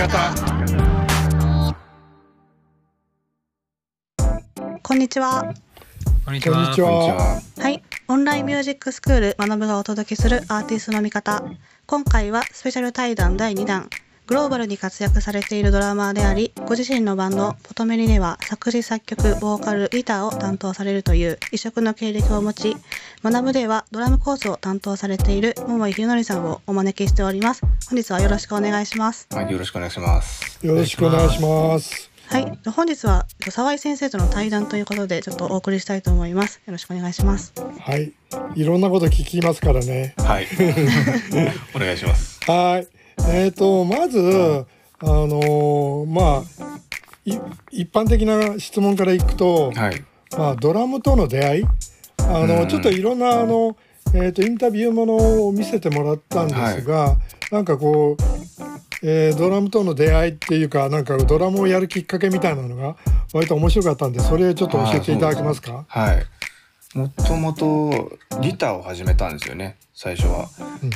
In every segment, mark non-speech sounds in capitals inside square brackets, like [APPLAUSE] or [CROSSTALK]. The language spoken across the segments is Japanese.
方こんにちは。こんにちは。こんにちははい。オンラインミュージックスクール学ぶがお届けするアーティストの見方。今回はスペシャル対談第2弾。グローバルに活躍されているドラマーであり、ご自身のバンド、ポトメリでは作詞作曲、ボーカル、ギターを担当されるという異色の経歴を持ち、学ぶではドラムコースを担当されている桃井秀則さんをお招きしております。本日はよろしくお願いします。はい、よろしくお願いします。よろしくお願いしますはい。本日は沢井先生との対談ということで、ちょっとお送りしたいと思います。よろしくお願いします。はいいろんなこと聞きますからねはい。[LAUGHS] お願いします。はいえーとまずあのーまあい一般的な質問からいくと、はい。まあ、ドラムとの出会いあの、うん。ちょっといろんなあの、えー、とインタビューものを見せてもらったんですが、なんかこう、えードラムとの出会いっていうかなんかドラムをやるきっかけみたいなのが割と面白かったんでそれちょっと教えていただけますか？はい。もともとギターを始めたんですよね、最初は。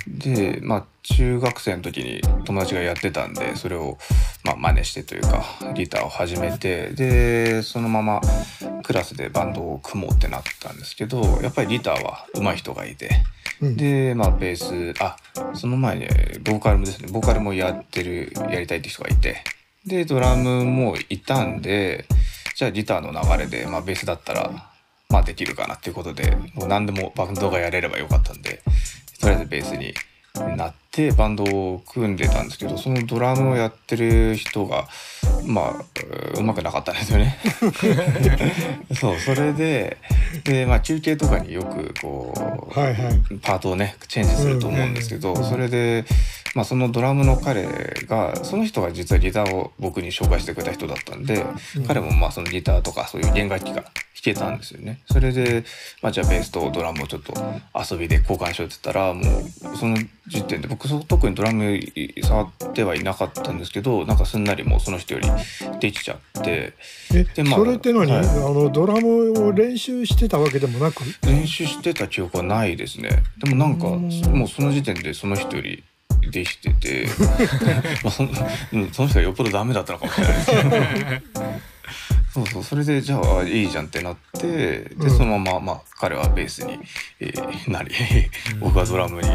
で、まあ中学生の時に友達がやってたんで、それをまあ真似してというか、ギターを始めて、で、そのままクラスでバンドを組もうってなったんですけど、やっぱりギターは上手い人がいて、うんで、まあベース、あ、その前にボーカルもですね、ボーカルもやってる、やりたいって人がいて、で、ドラムもいたんで、じゃあギターの流れで、まあベースだったら、まあできるかなっていうことで、もう何でもバンドがやれればよかったんで、とりあえずベースになってバンドを組んでたんですけど、そのドラムをやってる人が、まあ、うまくなかったんですよね。[LAUGHS] そう、それで、で、まあ休憩とかによくこう、はいはい。パートをねチェンジすると思うんですけど、それで、まあ、そのドラムの彼がその人が実はギターを僕に紹介してくれた人だったんで、彼もまあそのギターとかそういう弦楽器が弾けたんですよね。それで、まあ、じゃあベースとドラムをちょっと遊びで交換しようって言ったらもうその時点で僕そ特にドラム触ってはいなかったんですけどなんかすんなりもうその人よりできちゃってえでまあそれってのに、はい。あのドラムを練習してたわけでもなく？練習してた記憶はないですね。でもなんかもうその時点でその人よりできてて [LAUGHS] まあそその人がよっぽどダメだったのかもしれないですけど [LAUGHS] そうそう。それでじゃあいいじゃんってなってでうん。そのまま、まあ、彼はベースに、えーなり [LAUGHS] 僕はドラムに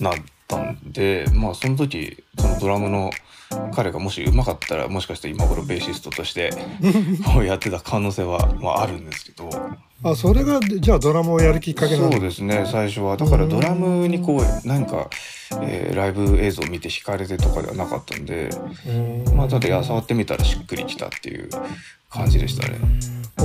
なったんでまあその時そのドラムの彼がもし上手かったらもしかして今頃ベーシストとして [LAUGHS] こうやってた可能性は、まあ、あるんですけど。あそれがじゃあドラムをやるきっかけなのそうですね最初は。だからドラムにこうなんか、えーライブ映像を見て惹かれてとかではなかったんでうん。まあただや触ってみたらしっくりきたっていう感じでしたね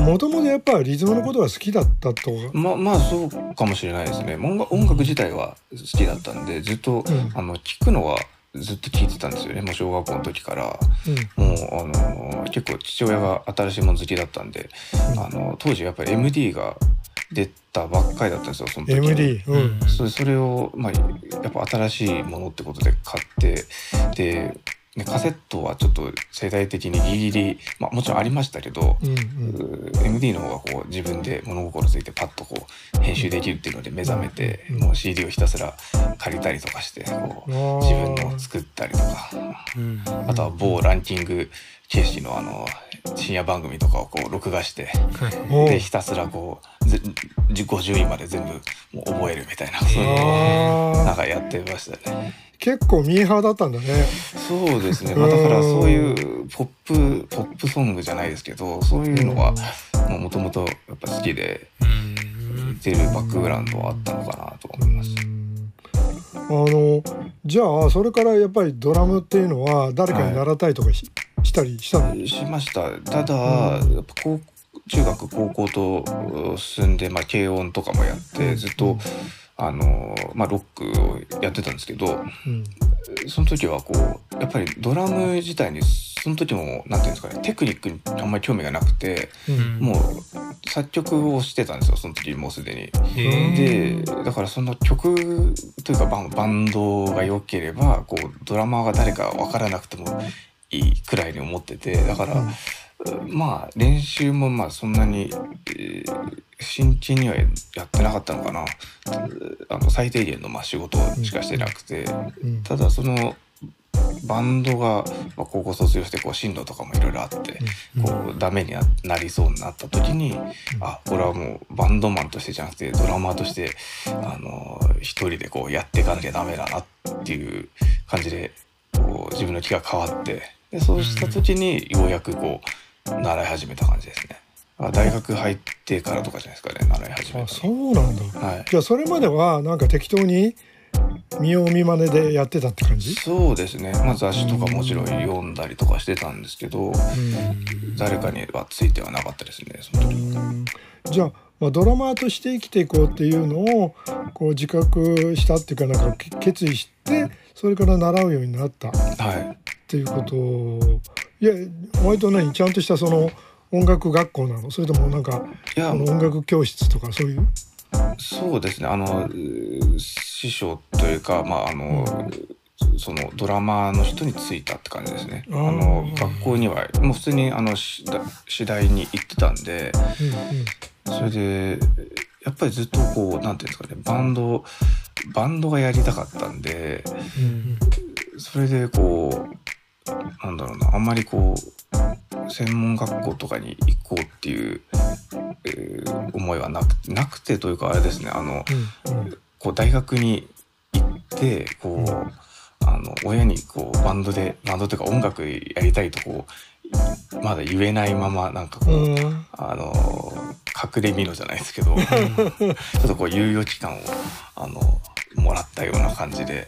もともとやっぱりリズムのことが好きだったとまあまあそうかもしれないですね。音楽音楽自体は好きだったんでずっと、うん。あの聞くのはずっと聞いてたんですよね。もう小学校の時から。うん。もうあの結構父親が新しいもの好きだったんで、あの当時やっぱり MD が出たばっかりだったんですよその時。MD うん。それそれを、まあ、やっぱ新しいものってことで買ってでねカセットはちょっと世代的にギリギリ、まあ、もちろんありましたけど、うんうん。MD の方がこう自分で物心ついてパッとこう編集できるっていうので目覚めて、うん。もう CD をひたすら借りたりとかしてこう自分の作ったりとかうん。あとは某ランキング形式のあの深夜番組とかをこう録画して [LAUGHS] でひたすらこうぜ50位まで全部もう覚えるみたいなそういうのをあなんかやってましたね。ー結構ミーハーだったんだね。そうですね。まあだからそういうポップポップソングじゃないですけど、そういうのはもともとやっぱ好きでうん出るバックグラウンドはあったのかなと思います。うん。あのじゃあそれからやっぱりドラムっていうのは誰かに習ったりとかし,、したりしたの？しました。ただ、やっぱ高中学高校と進んで、まあ、軽音とかもやってずっと、あのまあ、ロックをやってたんですけどうん。その時はこうやっぱりドラム自体にその時もなんていうんですかねテクニックにあんまり興味がなくてうん。もう作曲をしてたんですよその時もうすでに。へでだからその曲というかバンドが良ければこうドラマーが誰か分からなくてもいいくらいに思っててだから、まあ練習もまあそんなに、えー真剣にはやってなかったのかな。あの最低限のまあ仕事しかしてなくて、うん。ただそのバンドが、まあ、高校卒業してこう進路とかもいろいろあって、こうダメにななりそうになった時に、あこれはもうバンドマンとしてじゃなくてドラマーとしてあの一人でこうやっていかなきゃダメだなっていう感じでこう自分の気が変わって。でそうした時にようやくこう習い始めた感じですね。あ大学入ってからとかじゃないですかね習い始めあたそうなんだ。のはい。じゃあそれまではなんか適当に見よう見まねでやってたって感じ？そうですね、まあ、雑誌とかもちろん読んだりとかしてたんですけど誰かにはついてはなかったですねその時。うん。じゃあ、まあ、ドラマーとして生きていこうっていうのをこう自覚したっていうかなんかけ決意してそれから習うようになったっはい。ていうこと。いや割と何ちゃんとしたその音楽学校なの？それともなんかいやあの音楽教室とかそういう？そうですね。あの師匠というかまああのそのドラマーの人についたって感じですね。あの学校にはもう普通にあの次第に行ってたんでそれでやっぱりずっとこうなんていうんですかねバンドバンドがやりたかったんでそれでこうなんだろうなあんまりこう専門学校とかに行こうっていう、えー思いはなくなくてというかあれですね。あのうんうんこう大学に行ってこうあの親にこうバンドでバンドというか音楽やりたいとこうまだ言えないままなんかこう、うん。あの隠れみのじゃないですけど [LAUGHS] ちょっとこう猶予期間をあのもらったような感じで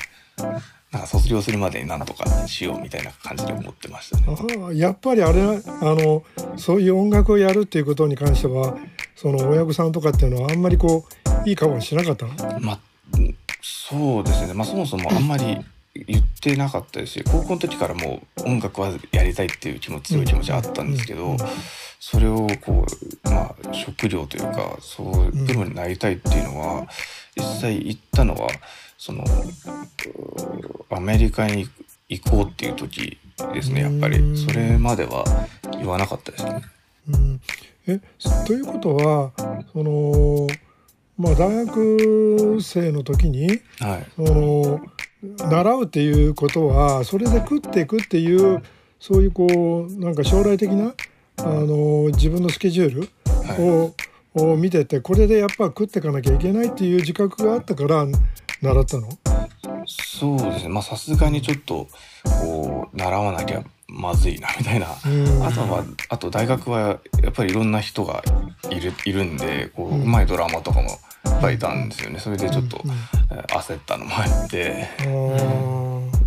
なんか卒業するまでになんとかしようみたいな感じで思ってましたね。あやっぱりあれあのそういう音楽をやるっていうことに関してはその親御さんとかっていうのはあんまりこういい顔はしなかったの？まあそうですね、まあ、そもそもあんまり言ってなかったですし高校の時からもう音楽はやりたいっていう気持ち強い気持ちはあったんですけどそれをこうまあ食料というかそうプロになりたいっていうのは実際行ったのはそのうアメリカに行こうっていう時ですねやっぱうんり。それまでは言わなかったですね。うん、えということはそのまあ大学生の時にはい。その習うっていうことはそれで食っていくっていうそういうこうなんか将来的なあの自分のスケジュールはい。を,、を見ててこれでやっぱ食っていかなきゃいけないっていう自覚があったから習ったの？そうですね。まあさすがにちょっとこう習わなきゃまずいなみたいな。うん。あとはあと大学はやっぱりいろんな人がいるいるんでこううん。うまいドラマとかもいっぱいいたんですよね。それでちょっと焦ったのもあって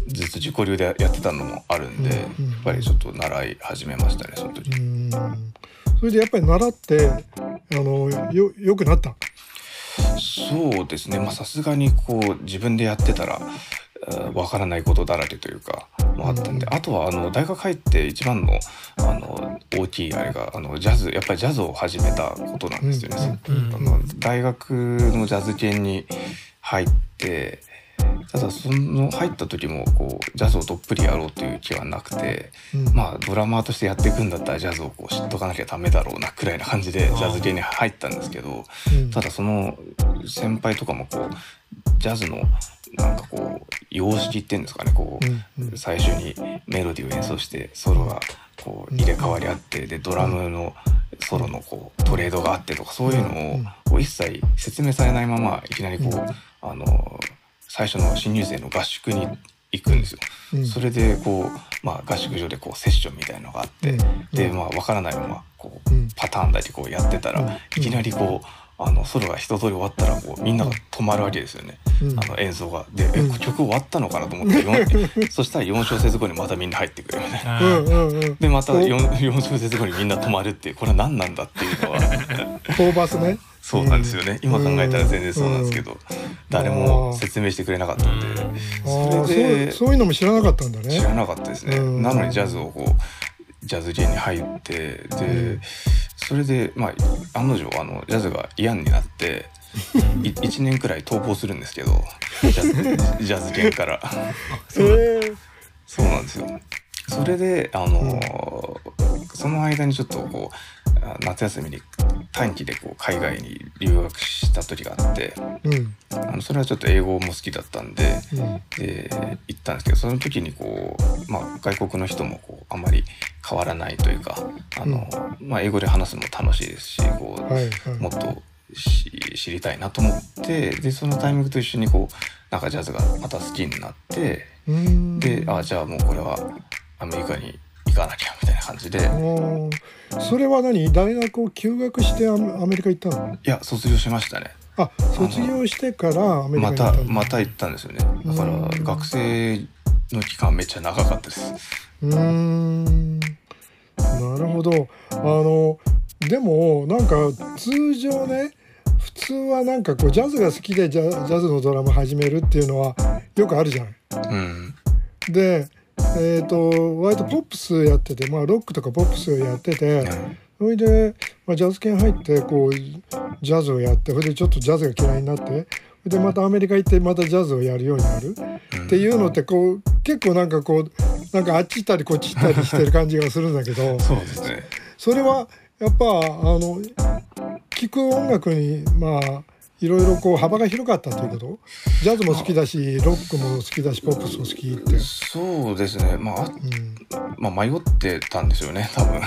ずっと自己流でやってたのもあるんでやっうんぱりちょっと習い始めましたねその時。うん。それでやっぱり習ってあのよよくなった？そうですね。まあさすがにこう自分でやってたらえーわからないことだらけというかもあったんで。あとはあの大学入って一番のあの大きいあれがあのジャズやっぱりジャズを始めたことなんですよね。うん。あの大学のジャズ系に入ってただその入った時もこうジャズをどっぷりやろうという気はなくて、うん。まあドラマーとしてやっていくんだったらジャズをこう知っとかなきゃダメだろうなくらいな感じでジャズ系に入ったんですけどうん。ただその先輩とかもこうジャズのなんかこう様式っていうんですかねこう、うんうん。最初にメロディーを演奏してソロがこう入れ替わりあってでドラムのソロのこうトレードがあってとかそういうのを一切説明されないままいきなりこう、うん。あの最初の新入生の合宿に行くんですよ。うん。それでこう、まあ、合宿所でこうセッションみたいのがあって、うん。でまあ分からないままこううん。パターンだけこうやってたら、うん。いきなりこうあのソロが一通り終わったらこうみんなが止まるわけですよね、うん。あの演奏が。で、えうん曲終わったのかなと思って [LAUGHS] そしたら4小節後にまたみんな入ってくるみたいな。うんうんうん。でまたお 4, 4小節後にみんな止まるってこれは何なんだっていうのは。コーバスね。そうなんですよね、今考えたら全然そうなんですけど、誰も説明してくれなかったんで、あそれでそういうのも知らなかったんだね。知らなかったですね、うん。なのにジャズをこうジャズ系に入ってで、うんそれでまあ案の定あのジャズが嫌になってい1年くらい逃亡するんですけどジャズジャズ圏から。[LAUGHS] へえそうなんですよ。それであのその間にちょっとこうあ夏休みに短期でこう海外に留学した時があってうん。あのそれはちょっと英語も好きだったんでうん。で行ったんですけどその時にこう、まあ、外国の人もこうあまり変わらないというかあの、まあ、英語で話すのも楽しいですしこう、はい。はいもっとし知りたいなと思ってでそのタイミングと一緒にこうなんかジャズがまた好きになってうん。であじゃあもうこれはアメリカに行かなきゃみたいな感じで。それは何？大学を休学してアメリカ行ったの？いや卒業しましたね。あ卒業してからアメリカまたに行ったのまた行ったんですよね。だからうん。学生の期間めっちゃ長かったです。うーん。なるほど。あのでもなんか通常ね普通はなんかこうジャズが好きでジャジャズのドラム始めるっていうのはよくあるじゃない。うん。でえー、と割とポップスやってて、まあ、ロックとかポップスをやっててそれで、まあ、ジャズ犬入ってこうジャズをやってそれでちょっとジャズが嫌いになってでまたアメリカ行ってまたジャズをやるようになる。っていうのってこう結構なんかこうなんかあっち行ったりこっち行ったりしてる感じがするんだけどそうですね。それはやっぱあの聴く音楽にまあいろいろこう幅が広かったということ？ジャズも好きだしロックも好きだしポップスも好きって。そうですね。まああうん。まあ、迷ってたんですよね多分。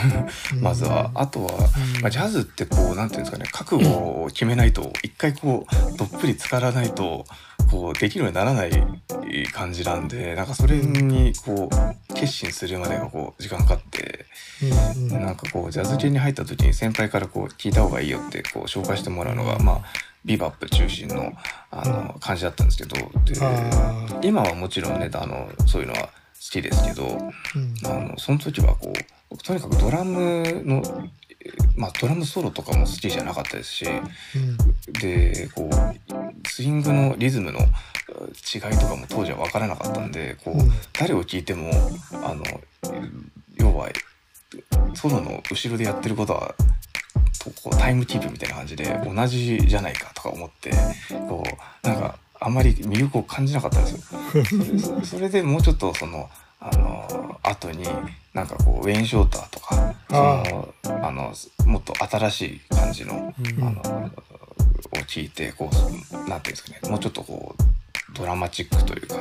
うん。まずは。あとは、うん。まあ、ジャズってこうなんていうんですかね覚悟を決めないと一回こうどっぷり浸からないとこうできるようにならない感じなんでなんかそれにこう決心するまでがこう時間かかってうんうん。なんかこうジャズ系に入った時に先輩からこう聞いた方がいいよってこう紹介してもらうのがまあビバップ中心のあの感じだったんですけどで今はもちろんねあのそういうのは好きですけどうん。あのその時はこうとにかくドラムの、えーまあ、ドラムソロとかも好きじゃなかったですしうん。でこうスイングのリズムの違いとかも当時は分からなかったんでこう、うん。誰を聴いてもあの要はソロの後ろでやってることはとこうタイムキープみたいな感じで同じじゃないかとか思ってこうなんかあんまり魅力を感じなかったんですよ。それでもうちょっとそのあの後になんかこうウェイン・ショーターとかそあのあのもっと新しい感じのうん。あのを聞いてこうなんていうんですかねもうちょっとこうドラマチックというか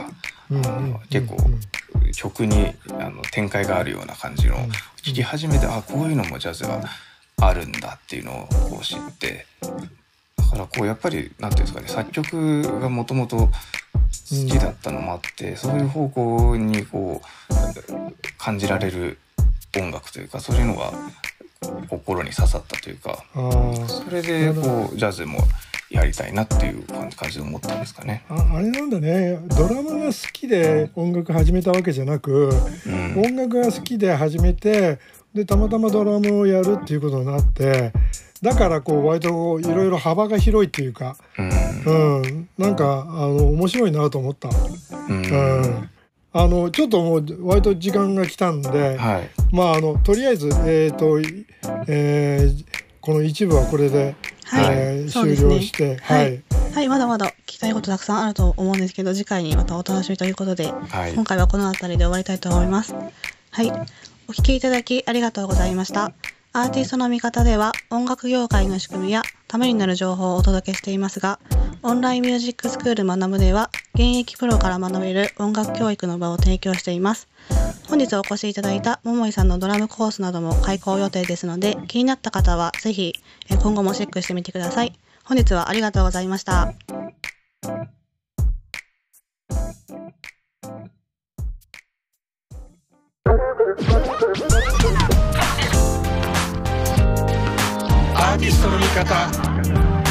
うんあの結構うん曲にあの展開があるような感じのうん。聞き始めてあこういうのもジャズがあるんだっていうのを知ってだからこうやっぱりなんていうんですかね作曲がもともと好きだったのもあって、そういう方向にこう感じられる音楽というかそういうのが心に刺さったというかそれでこうジャズもやりたいなっていう感じで思ったんですかね。ああれなんだね。ドラムが好きで音楽始めたわけじゃなくうん。音楽が好きで始めてでたまたまドラムをやるっていうことになってだからこう割といろいろ幅が広いっていうか、うん。うん、なんかあの面白いなと思った。うん。うん。あのちょっともう割と時間が来たんで、はい。まああのとりあえずえっ、と、えーこの一部はこれで、はい。え終了して、ははい。い、はい、まだまだ聞きたいことたくさんあると思うんですけど、次回にまたお楽しみということで、はい。今回はこの辺りで終わりたいと思います。はい。お聞きいただきありがとうございました。アーティストの見方では音楽業界の仕組みやためになる情報をお届けしていますが、オンラインミュージックスクール学ぶでは現役プロから学べる音楽教育の場を提供しています。本日お越しいただいた桃井さんのドラムコースなども開講予定ですので、気になった方はぜひ今後もチェックしてみてください。本日はありがとうございました。Artist Comunicata.